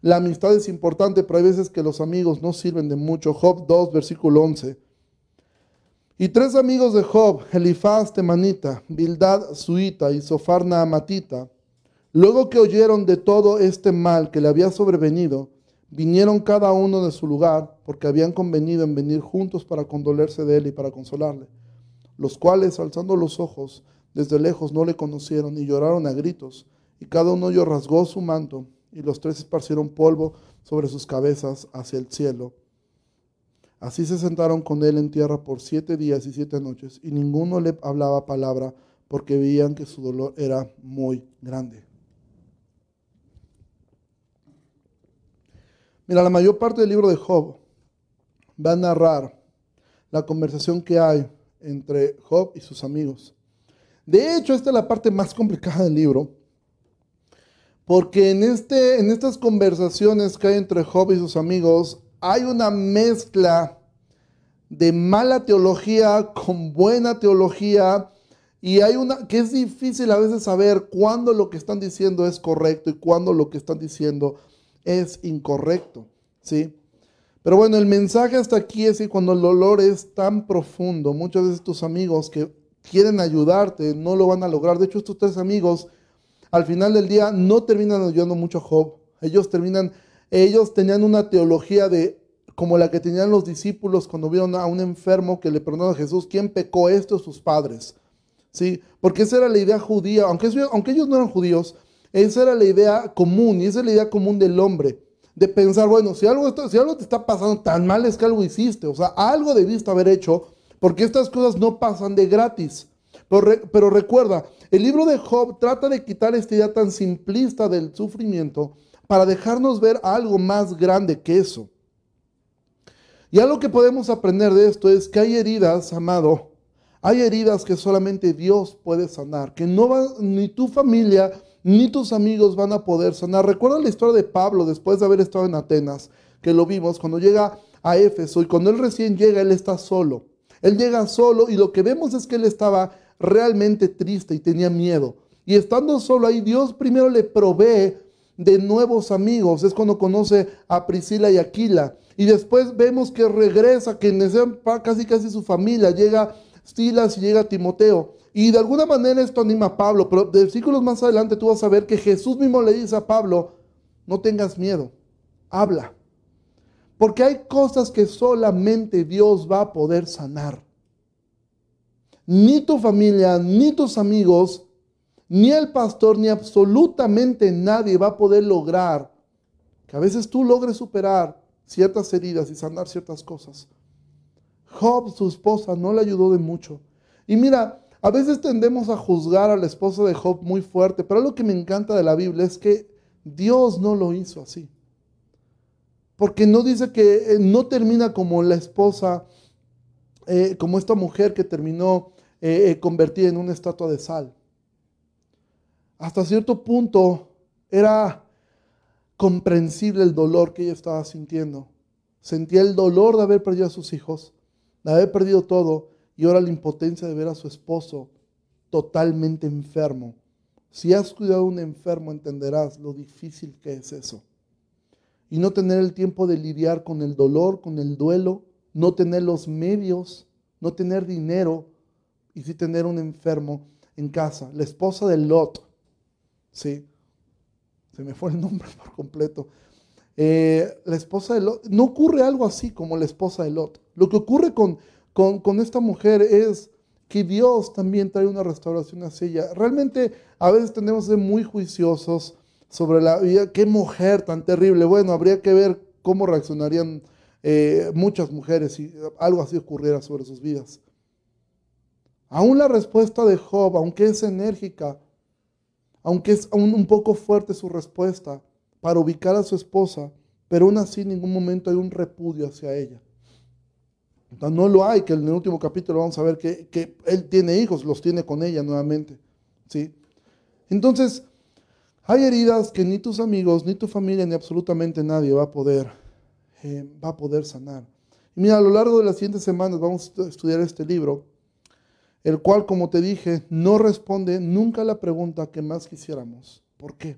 la amistad es importante, pero hay veces que los amigos no sirven de mucho. Job 2, versículo 11. Y tres amigos de Job, Elifaz temanita, Bildad suita y Sofar naamatita, luego que oyeron de todo este mal que le había sobrevenido, vinieron cada uno de su lugar, porque habían convenido en venir juntos para condolerse de él y para consolarle, los cuales, alzando los ojos, desde lejos no le conocieron y lloraron a gritos, y cada uno yo rasgó su manto, y los tres esparcieron polvo sobre sus cabezas hacia el cielo. Así se sentaron con él en tierra por siete días y siete noches, y ninguno le hablaba palabra, porque veían que su dolor era muy grande. Mira, la mayor parte del libro de Job va a narrar la conversación que hay entre Job y sus amigos. De hecho, esta es la parte más complicada del libro, porque en, este, en estas conversaciones que hay entre Job y sus amigos, hay una mezcla de mala teología con buena teología y hay una que es difícil a veces saber cuándo lo que están diciendo es correcto y cuándo lo que están diciendo es incorrecto, ¿sí? Pero bueno, el mensaje hasta aquí es que cuando el dolor es tan profundo, muchas veces tus amigos que quieren ayudarte no lo van a lograr. De hecho, estos tres amigos al final del día no terminan ayudando mucho a Job. Ellos terminan ellos tenían una teología de como la que tenían los discípulos cuando vieron a un enfermo que le preguntaron a Jesús, ¿quién pecó esto? Sus padres. ¿Sí? Porque esa era la idea judía, aunque, ellos no eran judíos, esa era la idea común y esa es la idea común del hombre, de pensar, bueno, si algo, algo te está pasando tan mal es que algo hiciste, o sea, algo debiste haber hecho, porque estas cosas no pasan de gratis. Pero, pero recuerda, el libro de Job trata de quitar esta idea tan simplista del sufrimiento para dejarnos ver algo más grande que eso. Y algo que podemos aprender de esto es que hay heridas, amado, hay heridas que solamente Dios puede sanar, que no va, ni tu familia ni tus amigos van a poder sanar. Recuerda la historia de Pablo después de haber estado en Atenas, que lo vimos cuando llega a Éfeso y cuando él recién llega, él está solo. Él llega solo y lo que vemos es que él estaba realmente triste y tenía miedo. Y estando solo ahí, Dios primero le provee de nuevos amigos. Es cuando conoce a Priscila y Aquila. Y después vemos que regresa, que para casi casi su familia. Llega Silas y llega Timoteo. Y de alguna manera esto anima a Pablo. Pero de versículos más adelante tú vas a ver que Jesús mismo le dice a Pablo, no tengas miedo, habla. Porque hay cosas que solamente Dios va a poder sanar. Ni tu familia, ni tus amigos ni el pastor, ni absolutamente nadie va a poder lograr que a veces tú logres superar ciertas heridas y sanar ciertas cosas. Job, su esposa, no le ayudó de mucho. Y mira, a veces tendemos a juzgar a la esposa de Job muy fuerte, pero lo que me encanta de la Biblia es que Dios no lo hizo así. Porque no dice que eh, no termina como la esposa, eh, como esta mujer que terminó eh, convertida en una estatua de sal hasta cierto punto era comprensible el dolor que ella estaba sintiendo. Sentía el dolor de haber perdido a sus hijos, de haber perdido todo, y ahora la impotencia de ver a su esposo totalmente enfermo. Si has cuidado a un enfermo, entenderás lo difícil que es eso. Y no tener el tiempo de lidiar con el dolor, con el duelo, no tener los medios, no tener dinero, y sí tener un enfermo en casa. La esposa de Lot Sí, se me fue el nombre por completo. Eh, la esposa de Lot, no ocurre algo así como la esposa de Lot. Lo que ocurre con, con, esta mujer es que Dios también trae una restauración hacia ella. Realmente a veces tenemos que ser muy juiciosos sobre la vida. Qué mujer tan terrible. Bueno, habría que ver cómo reaccionarían eh, muchas mujeres si algo así ocurriera sobre sus vidas. Aún la respuesta de Job, aunque es enérgica, aunque es un, poco fuerte su respuesta para ubicar a su esposa, pero aún así en ningún momento hay un repudio hacia ella. no lo hay, que en el último capítulo vamos a ver que, que, él tiene hijos, los tiene con ella nuevamente. ¿sí? Entonces, hay heridas que ni tus amigos, ni tu familia, ni absolutamente nadie va a poder, eh, va a poder sanar. Y mira, a lo largo de las siguientes semanas vamos a estudiar este libro, el cual, como te dije, no responde nunca a la pregunta que más quisiéramos. ¿Por qué?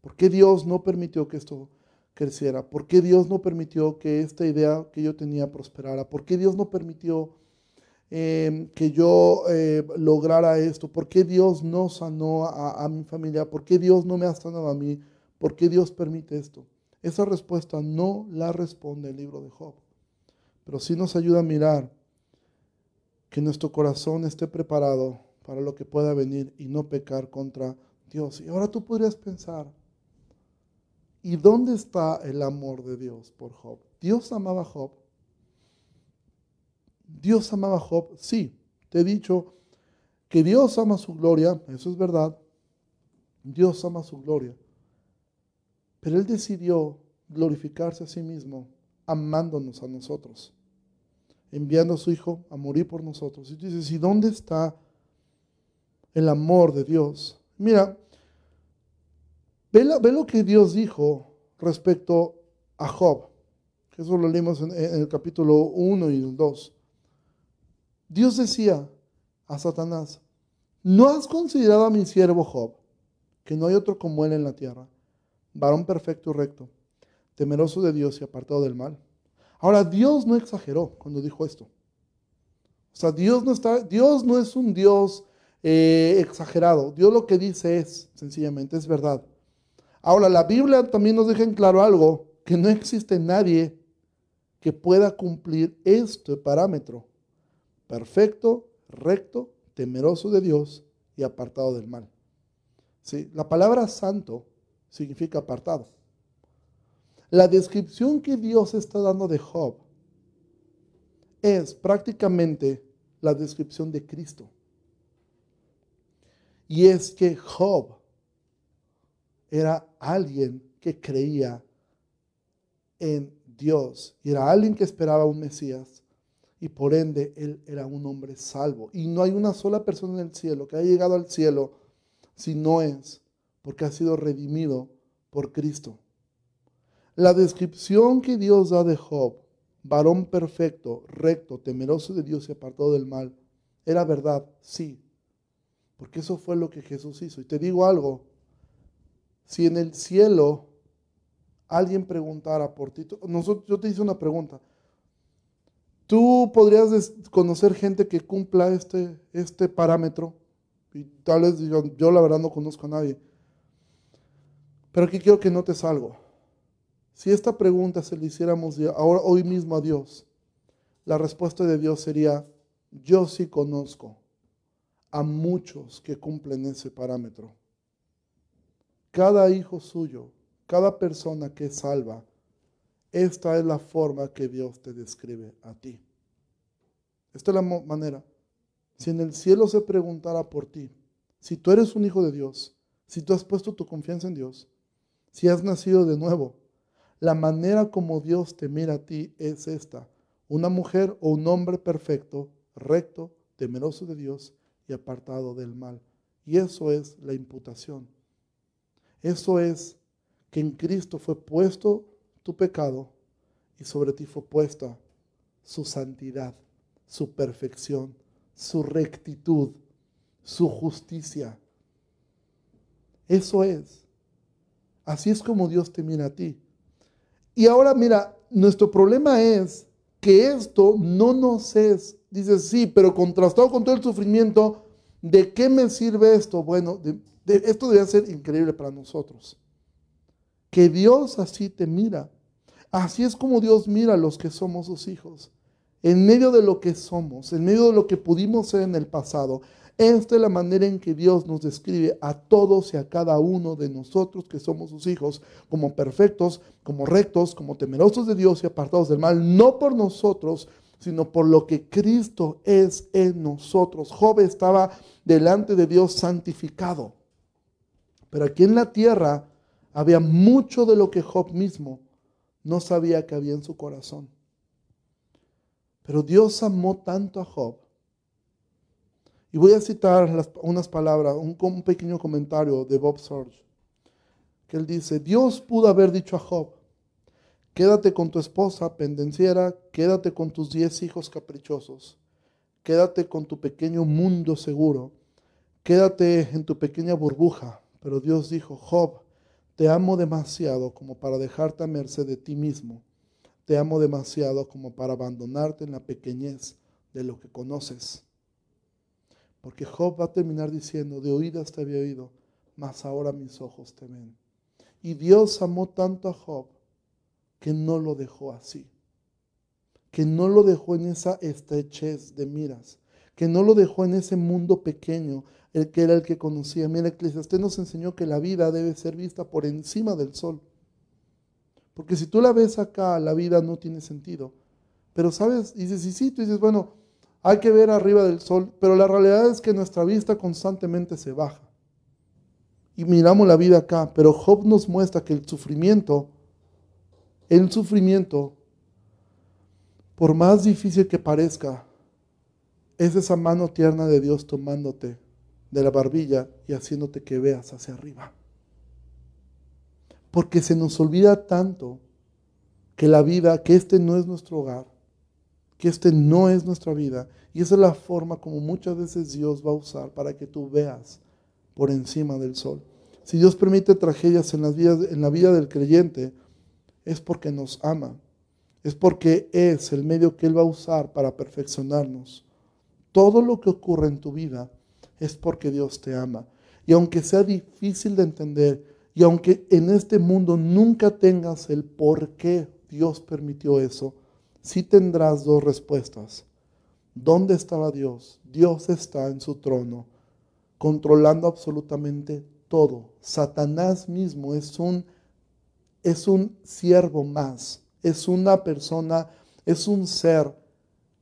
¿Por qué Dios no permitió que esto creciera? ¿Por qué Dios no permitió que esta idea que yo tenía prosperara? ¿Por qué Dios no permitió Em, que yo eh, lograra esto? ¿Por qué Dios no sanó a, mi familia? ¿Por qué Dios no me ha sanado a mí? ¿Por qué Dios permite esto? Esa respuesta no la responde el libro de Job, pero sí nos ayuda a mirar que nuestro corazón esté preparado para lo que pueda venir y no pecar contra Dios. Y ahora tú podrías pensar, ¿y dónde está el amor de Dios por Job? Dios amaba a Job Dios amaba a Job, sí, te he dicho que Dios ama su gloria, eso es verdad, Dios ama su gloria, pero Él decidió glorificarse a sí mismo amándonos a nosotros, enviando a su Hijo a morir por nosotros. Y tú dices, ¿y dónde está el amor de Dios? Mira, ve, lo que Dios dijo respecto a Job. Eso lo leímos en, el capítulo 1 y el 2. Dios decía a Satanás, ¿no has considerado a mi siervo Job, que no hay otro como él en la tierra, varón perfecto y recto, temeroso de Dios y apartado del mal? Ahora, Dios no exageró cuando dijo esto. O sea, Dios no, está, Dios no es un Dios eh, exagerado. Dios lo que dice es, sencillamente, es verdad. Ahora, la Biblia también nos deja en claro algo, que no existe nadie que pueda cumplir este parámetro perfecto, recto, temeroso de Dios y apartado del mal. ¿Sí? La palabra santo significa apartado. La descripción que Dios está dando de Job es prácticamente la descripción de Cristo. Y es que Job era alguien que creía en Dios y era alguien que esperaba un Mesías y por ende él era un hombre salvo. Y no hay una sola persona en el cielo que haya llegado al cielo si no es porque ha sido redimido por Cristo. La descripción que Dios da de Job, varón perfecto, recto, temeroso de Dios y apartado del mal, era verdad, sí, porque eso fue lo que Jesús hizo. Y te digo algo, si en el cielo alguien preguntara por ti, yo te hice una pregunta, Tú podrías conocer gente que cumpla este, este parámetro. Y tal vez yo, yo la verdad no conozco a nadie. Pero aquí quiero que notes algo. Si esta pregunta se le hiciéramos ahora, hoy mismo a Dios, la respuesta de Dios sería, yo sí conozco a muchos que cumplen ese parámetro. Cada hijo suyo, cada persona que salva, esta es la forma que Dios te describe a ti. Esta es la manera. Si en el cielo se preguntara por ti, si tú eres un hijo de Dios, si tú has puesto tu confianza en Dios, si has nacido de nuevo, la manera como Dios te mira a ti es esta. Una mujer o un hombre perfecto, recto, temeroso de Dios y apartado del mal. Y eso es la imputación. Eso es que en Cristo fue puesto tu pecado y sobre ti fue puesta su santidad, su perfección, su rectitud, su justicia. Eso es. Así es como Dios te mira a ti. Y ahora mira, nuestro problema es que esto no nos es, dices, sí, pero contrastado con todo el sufrimiento, ¿de qué me sirve esto? Bueno, esto debe ser increíble para nosotros. Que Dios así te mira. Así es como Dios mira a los que somos sus hijos. En medio de lo que somos, en medio de lo que pudimos ser en el pasado, esta es la manera en que Dios nos describe a todos y a cada uno de nosotros que somos sus hijos, como perfectos, como rectos, como temerosos de Dios y apartados del mal, no por nosotros, sino por lo que Cristo es en nosotros. Job estaba delante de Dios santificado. Pero aquí en la tierra había mucho de lo que Job mismo no sabía que había en su corazón. Pero Dios amó tanto a Job. Y voy a citar unas palabras, un, pequeño comentario de Bob Sorge, que él dice, Dios pudo haber dicho a Job, quédate con tu esposa pendenciera, quédate con tus diez hijos caprichosos, quédate con tu pequeño mundo seguro, quédate en tu pequeña burbuja. Pero Dios dijo, Job, te amo demasiado como para dejarte a merced de ti mismo. Te amo demasiado como para abandonarte en la pequeñez de lo que conoces. Porque Job va a terminar diciendo, de oídas te había oído, mas ahora mis ojos te ven. Y Dios amó tanto a Job que no lo dejó así. Que no lo dejó en esa estrechez de miras. Que no lo dejó en ese mundo pequeño el que era el que conocía. Mira, Eclesiastés nos enseñó que la vida debe ser vista por encima del sol. Porque si tú la ves acá, la vida no tiene sentido. Pero sabes, dices, y sí, tú dices, bueno, hay que ver arriba del sol, pero la realidad es que nuestra vista constantemente se baja. Y miramos la vida acá, pero Job nos muestra que el sufrimiento, el sufrimiento, por más difícil que parezca, es esa mano tierna de Dios tomándote de la barbilla y haciéndote que veas hacia arriba. Porque se nos olvida tanto que la vida, que este no es nuestro hogar, que este no es nuestra vida. Y esa es la forma como muchas veces Dios va a usar para que tú veas por encima del sol. Si Dios permite tragedias en, en la vida del creyente, es porque nos ama. Es porque es el medio que Él va a usar para perfeccionarnos. Todo lo que ocurre en tu vida es porque Dios te ama. Y aunque sea difícil de entender, y aunque en este mundo nunca tengas el por qué Dios permitió eso, sí tendrás dos respuestas. ¿Dónde estaba Dios? Dios está en su trono, controlando absolutamente todo. Satanás mismo es un, es un siervo más, es una persona, es un ser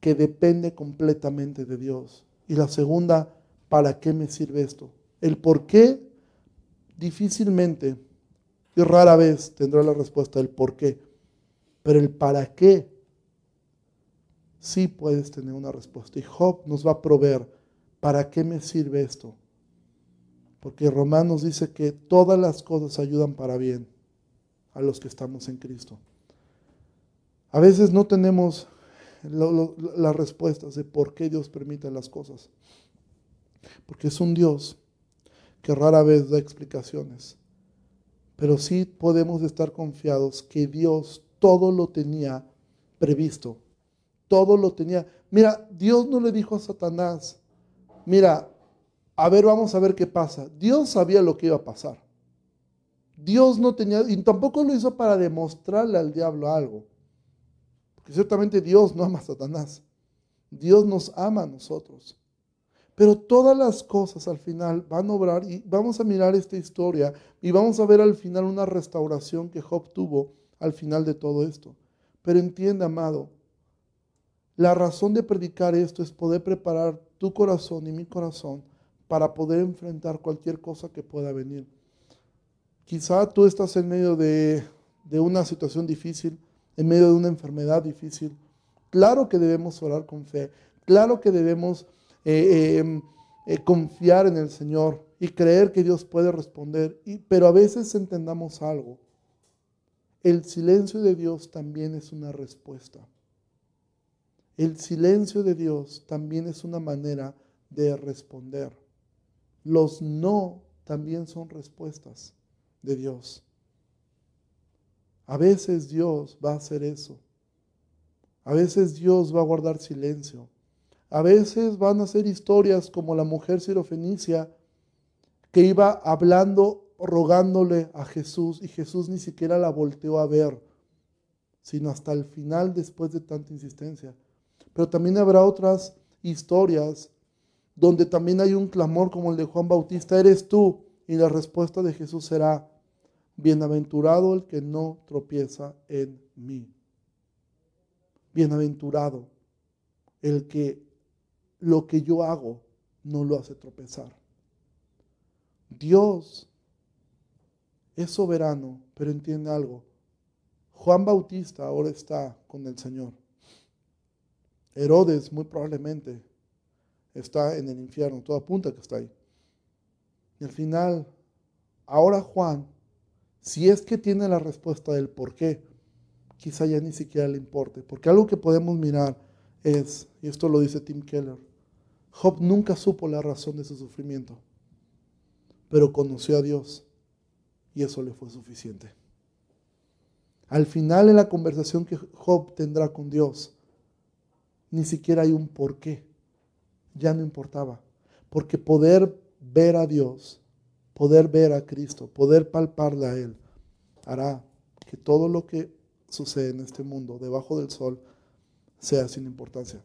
que depende completamente de Dios. Y la segunda ¿para qué me sirve esto? El por qué difícilmente y rara vez tendrá la respuesta del por qué, pero el para qué sí puedes tener una respuesta. Y Job nos va a proveer, ¿para qué me sirve esto? Porque Romanos dice que todas las cosas ayudan para bien a los que estamos en Cristo. A veces no tenemos las respuestas de por qué Dios permite las cosas porque es un Dios que rara vez da explicaciones. Pero sí podemos estar confiados que Dios todo lo tenía previsto. Todo lo tenía. Mira, Dios no le dijo a Satanás, mira, a ver, vamos a ver qué pasa. Dios sabía lo que iba a pasar. Dios no tenía, y tampoco lo hizo para demostrarle al diablo algo. Porque ciertamente Dios no ama a Satanás. Dios nos ama a nosotros. Pero todas las cosas al final van a obrar y vamos a mirar esta historia y vamos a ver al final una restauración que Job tuvo al final de todo esto. Pero entiende, amado, la razón de predicar esto es poder preparar tu corazón y mi corazón para poder enfrentar cualquier cosa que pueda venir. Quizá tú estás en medio de, de una situación difícil, en medio de una enfermedad difícil. Claro que debemos orar con fe, claro que debemos eh, em, eh, confiar en el Señor y creer que Dios puede responder. Pero a veces entendamos algo. El silencio de Dios también es una respuesta. El silencio de Dios también es una manera de responder. Los no también son respuestas de Dios. A veces Dios va a hacer eso. A veces Dios va a guardar silencio. A veces van a ser historias como la mujer sirofenicia que iba hablando, rogándole a Jesús y Jesús ni siquiera la volteó a ver, sino hasta el final después de tanta insistencia. Pero también habrá otras historias donde también hay un clamor como el de Juan Bautista, eres tú. Y la respuesta de Jesús será, bienaventurado el que no tropieza en mí. Bienaventurado el que lo que yo hago no lo hace tropezar. Dios es soberano, pero entiende algo. Juan Bautista ahora está con el Señor. Herodes muy probablemente está en el infierno, todo apunta que está ahí. Y al final, ahora Juan, si es que tiene la respuesta del por qué, quizá ya ni siquiera le importe. Porque algo que podemos mirar es, y esto lo dice Tim Keller, Job nunca supo la razón de su sufrimiento, pero conoció a Dios y eso le fue suficiente. Al final en la conversación que Job tendrá con Dios, ni siquiera hay un por qué. Ya no importaba. Porque poder ver a Dios, poder ver a Cristo, poder palparle a Él, hará que todo lo que sucede en este mundo, debajo del sol, sea sin importancia.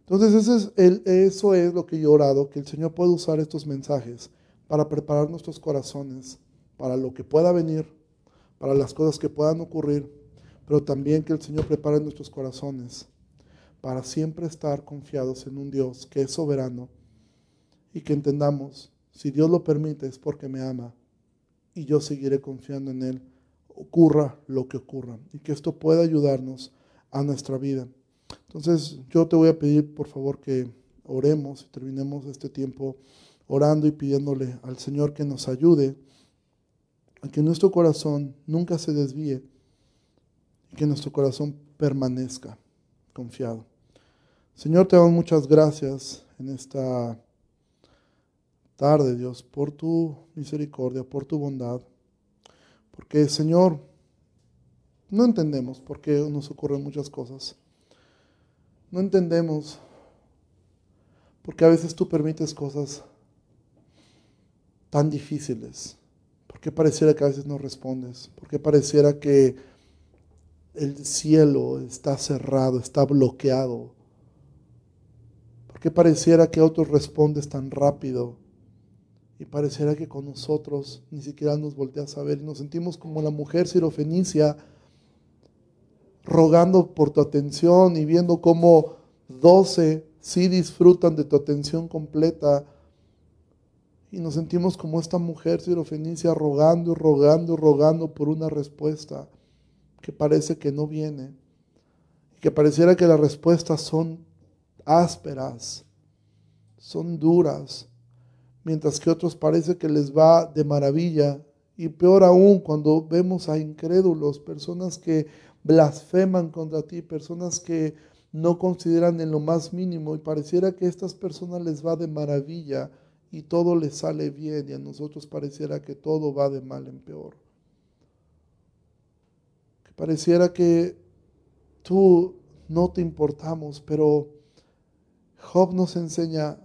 Entonces eso es, el, eso es lo que yo he orado, que el Señor pueda usar estos mensajes para preparar nuestros corazones para lo que pueda venir, para las cosas que puedan ocurrir, pero también que el Señor prepare nuestros corazones para siempre estar confiados en un Dios que es soberano y que entendamos, si Dios lo permite es porque me ama y yo seguiré confiando en Él, ocurra lo que ocurra, y que esto pueda ayudarnos a nuestra vida. Entonces yo te voy a pedir por favor que oremos y terminemos este tiempo orando y pidiéndole al Señor que nos ayude a que nuestro corazón nunca se desvíe y que nuestro corazón permanezca confiado. Señor, te damos muchas gracias en esta tarde, Dios, por tu misericordia, por tu bondad. Porque, Señor, no entendemos por qué nos ocurren muchas cosas. No entendemos porque a veces tú permites cosas tan difíciles ¿Por qué pareciera que a veces no respondes? ¿Por qué pareciera que el cielo está cerrado, está bloqueado? ¿Por qué pareciera que otros respondes tan rápido? Y pareciera que con nosotros ni siquiera nos volteas a ver y nos sentimos como la mujer sirofenicia rogando por tu atención y viendo cómo doce sí disfrutan de tu atención completa y nos sentimos como esta mujer sirofenicia rogando y rogando y rogando por una respuesta que parece que no viene. Que pareciera que las respuestas son ásperas, son duras, mientras que otros parece que les va de maravilla. Y peor aún cuando vemos a incrédulos, personas que blasfeman contra ti, personas que no consideran en lo más mínimo y pareciera que a estas personas les va de maravilla y todo le sale bien y a nosotros pareciera que todo va de mal en peor. Que pareciera que tú no te importamos, pero Job nos enseña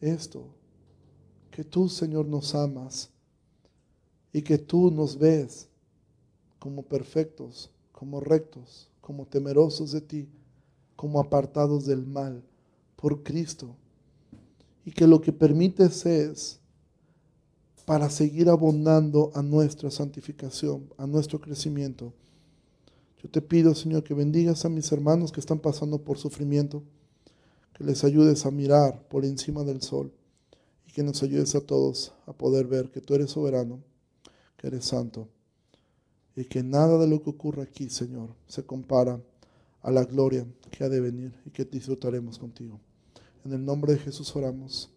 esto, que tú, Señor, nos amas y que tú nos ves como perfectos, como rectos, como temerosos de ti, como apartados del mal por Cristo y que lo que permites es para seguir abondando a nuestra santificación, a nuestro crecimiento. Yo te pido, Señor, que bendigas a mis hermanos que están pasando por sufrimiento, que les ayudes a mirar por encima del sol y que nos ayudes a todos a poder ver que tú eres soberano, que eres santo y que nada de lo que ocurre aquí, Señor, se compara a la gloria que ha de venir y que disfrutaremos contigo. En el nombre de Jesús oramos.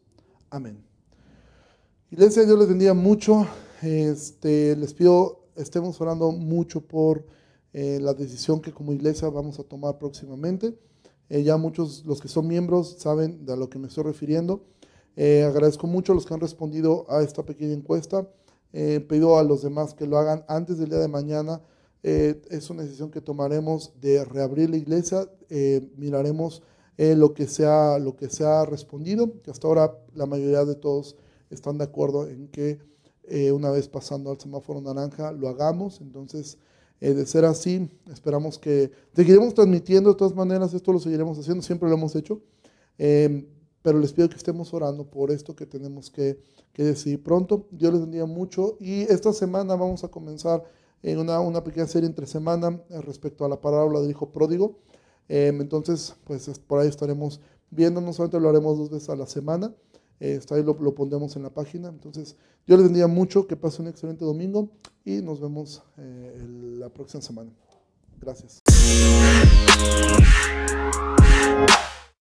Amén. Iglesia, Dios les bendiga mucho. Este, les pido, estemos orando mucho por eh, la decisión que como iglesia vamos a tomar próximamente. Eh, ya muchos, los que son miembros, saben de a lo que me estoy refiriendo. Eh, agradezco mucho a los que han respondido a esta pequeña encuesta. pido a los demás que lo hagan antes del día de mañana. es una decisión que tomaremos de reabrir la iglesia. miraremos eh, lo, que se ha, lo que se ha respondido, que hasta ahora la mayoría de todos están de acuerdo en que eh, una vez pasando al semáforo naranja lo hagamos. Entonces, eh, de ser así, esperamos que seguiremos transmitiendo. De todas maneras, esto lo seguiremos haciendo, siempre lo hemos hecho, em, pero les pido que estemos orando por esto que tenemos que, que decidir pronto. Dios les bendiga mucho. Y esta semana vamos a comenzar en una, una pequeña serie entre semana respecto a la parábola del hijo pródigo. Entonces, pues por ahí estaremos viendo, no solamente lo haremos dos veces a la semana, eh, hasta ahí lo, lo, pondremos en la página. Entonces, Dios les bendiga mucho, que pasen un excelente domingo y nos vemos eh, la próxima semana. Gracias.